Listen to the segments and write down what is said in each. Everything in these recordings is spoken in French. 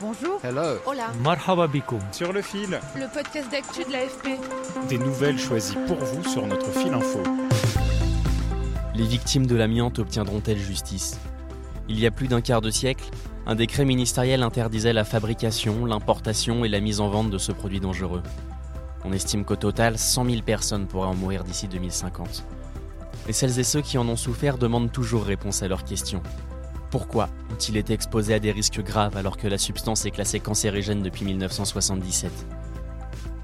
Bonjour. Hello. Hola. Marhaba bikoum. Sur le fil, Le podcast d'actu de l'AFP. des nouvelles choisies pour vous sur notre fil info. Les victimes de l'amiante obtiendront-elles justice? Il y a plus d'un quart de siècle, un décret ministériel interdisait la fabrication, l'importation et la mise en vente de ce produit dangereux. On estime qu'au total, 100 000 personnes pourraient en mourir d'ici 2050. Et celles et ceux qui en ont souffert demandent toujours réponse à leurs questions. Pourquoi ont-ils été exposés à des risques graves alors que la substance est classée cancérigène depuis 1977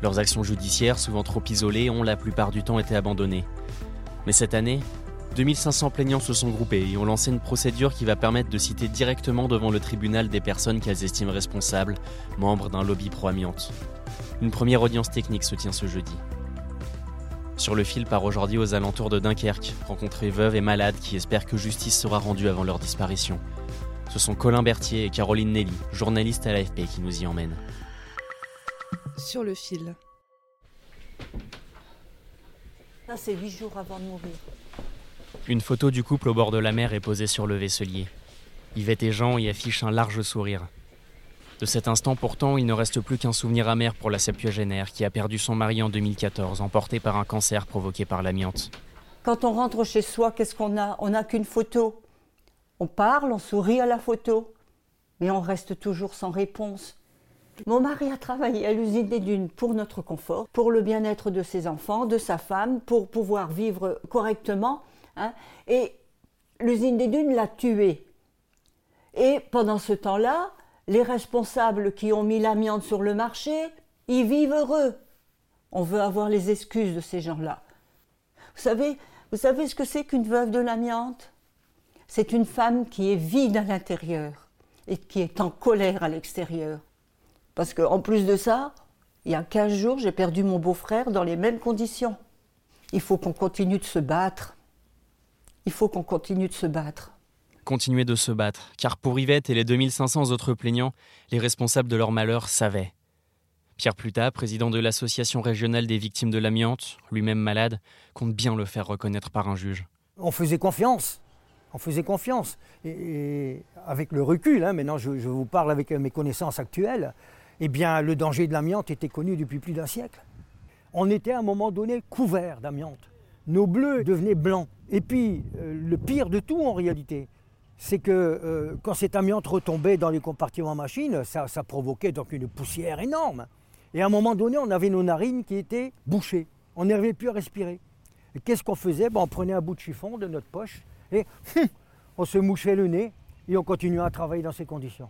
Leurs actions judiciaires, souvent trop isolées, ont la plupart du temps été abandonnées. Mais cette année, 2500 plaignants se sont groupés et ont lancé une procédure qui va permettre de citer directement devant le tribunal des personnes qu'elles estiment responsables, membres d'un lobby pro-amiante. Une première audience technique se tient ce jeudi. Sur le fil part aujourd'hui aux alentours de Dunkerque, rencontrer veuves et malades qui espèrent que justice sera rendue avant leur disparition. Ce sont Colin Berthier et Caroline Nelly, journalistes à l'AFP, qui nous y emmènent. Sur le fil. Ça, c'est huit jours avant de mourir. Une photo du couple au bord de la mer est posée sur le vaisselier. Yvette et Jean y affichent un large sourire. De cet instant pourtant, il ne reste plus qu'un souvenir amer pour la septuagénaire qui a perdu son mari en 2014, emporté par un cancer provoqué par l'amiante. Quand on rentre chez soi, qu'est-ce qu'on a? On n'a qu'une photo. On parle, on sourit à la photo, mais on reste toujours sans réponse. Mon mari a travaillé à l'usine des dunes pour notre confort, pour le bien-être de ses enfants, de sa femme, pour pouvoir vivre correctement. hein. Et l'usine des dunes l'a tué. Et pendant ce temps-là, les responsables qui ont mis l'amiante sur le marché, ils vivent heureux. On veut avoir les excuses de ces gens-là. Vous savez, vous savez ce que c'est qu'une veuve de l'amiante? C'est une femme qui est vide à l'intérieur et qui est en colère à l'extérieur. Parce qu'en plus de ça, il y a 15 jours, j'ai perdu mon beau-frère dans les mêmes conditions. Il faut qu'on continue de se battre. Il faut qu'on continue de se battre. Continuer de se battre, car pour Yvette et les 2500 autres plaignants, les responsables de leur malheur savaient. Pierre Plutat, président de l'association régionale des victimes de l'amiante, lui-même malade, compte bien le faire reconnaître par un juge. On faisait confiance. On faisait confiance. Et, avec le recul, hein, maintenant je, je vous parle avec mes connaissances actuelles, eh bien le danger de l'amiante était connu depuis plus d'un siècle. On était à un moment donné couvert d'amiante. Nos bleus devenaient blancs. Et puis euh, le pire de tout en réalité, c'est que euh, quand cette amiante retombait dans les compartiments machines, ça, provoquait donc une poussière énorme. Et à un moment donné, on avait nos narines qui étaient bouchées. On n'arrivait plus à respirer. Qu'est-ce qu'on faisait? Ben, On prenait un bout de chiffon de notre poche et hum, on se mouchait le nez et on continuait à travailler dans ces conditions.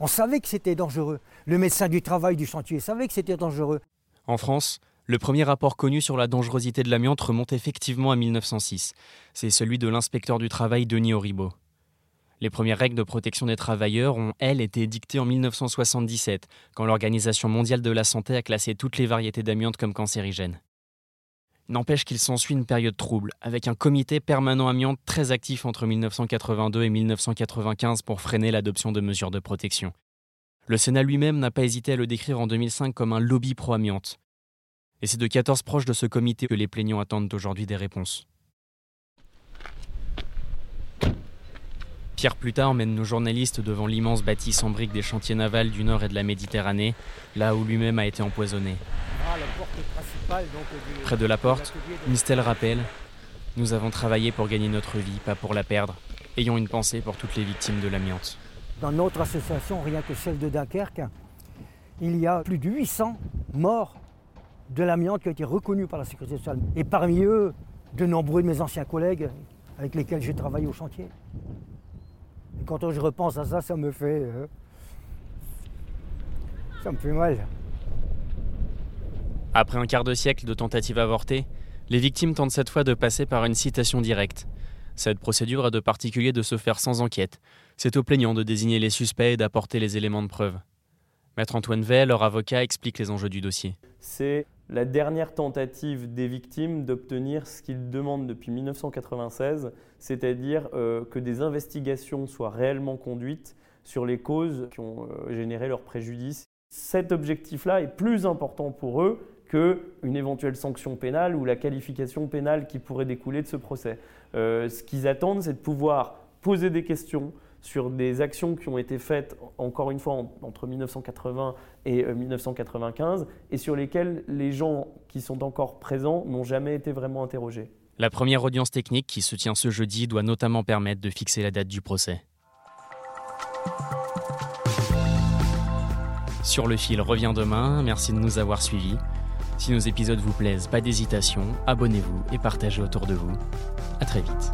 On savait que c'était dangereux. Le médecin du travail du chantier savait que c'était dangereux. En France, le premier rapport connu sur la dangerosité de l'amiante remonte effectivement à 1906. C'est celui de l'inspecteur du travail Denis Auribeau. Les premières règles de protection des travailleurs ont, elles, été dictées en 1977, quand l'Organisation mondiale de la santé a classé toutes les variétés d'amiante comme cancérigènes. N'empêche qu'il s'ensuit une période trouble, avec un comité permanent amiante très actif entre 1982 et 1995 pour freiner l'adoption de mesures de protection. Le Sénat lui-même n'a pas hésité à le décrire en 2005 comme un lobby pro-amiante. Et c'est de 14 proches de ce comité que les plaignants attendent aujourd'hui des réponses. Pierre Plutat emmène nos journalistes devant l'immense bâtisse en briques des chantiers navals du nord et de la Méditerranée, là où lui-même a été empoisonné. Près de la porte, Mistel rappelle Nous avons travaillé pour gagner notre vie, pas pour la perdre. Ayons une pensée pour toutes les victimes de l'amiante. Dans notre association, rien que celle de Dunkerque, il y a plus de 800 morts de l'amiante qui ont été reconnus par la sécurité sociale. Et parmi eux, de nombreux de mes anciens collègues avec lesquels j'ai travaillé au chantier. Et quand je repense à ça, ça me fait. euh, ça me fait mal. Après un quart de siècle de tentatives avortées, les victimes tentent cette fois de passer par une citation directe. Cette procédure a de particulier de se faire sans enquête. C'est aux plaignants de désigner les suspects et d'apporter les éléments de preuve. Maître Antoine Vey, leur avocat, explique les enjeux du dossier. C'est la dernière tentative des victimes d'obtenir ce qu'ils demandent depuis 1996, c'est-à-dire euh, que des investigations soient réellement conduites sur les causes qui ont euh, généré leur préjudice. Cet objectif-là est plus important pour eux qu'une éventuelle sanction pénale ou la qualification pénale qui pourrait découler de ce procès. Euh, ce qu'ils attendent, c'est de pouvoir poser des questions sur des actions qui ont été faites, encore une fois, entre 1980 et 1995, euh, et sur lesquelles les gens qui sont encore présents n'ont jamais été vraiment interrogés. La première audience technique qui se tient ce jeudi doit notamment permettre de fixer la date du procès. Sur le fil revient demain, merci de nous avoir suivis. Si nos épisodes vous plaisent, pas d'hésitation, abonnez-vous et partagez autour de vous. A très vite.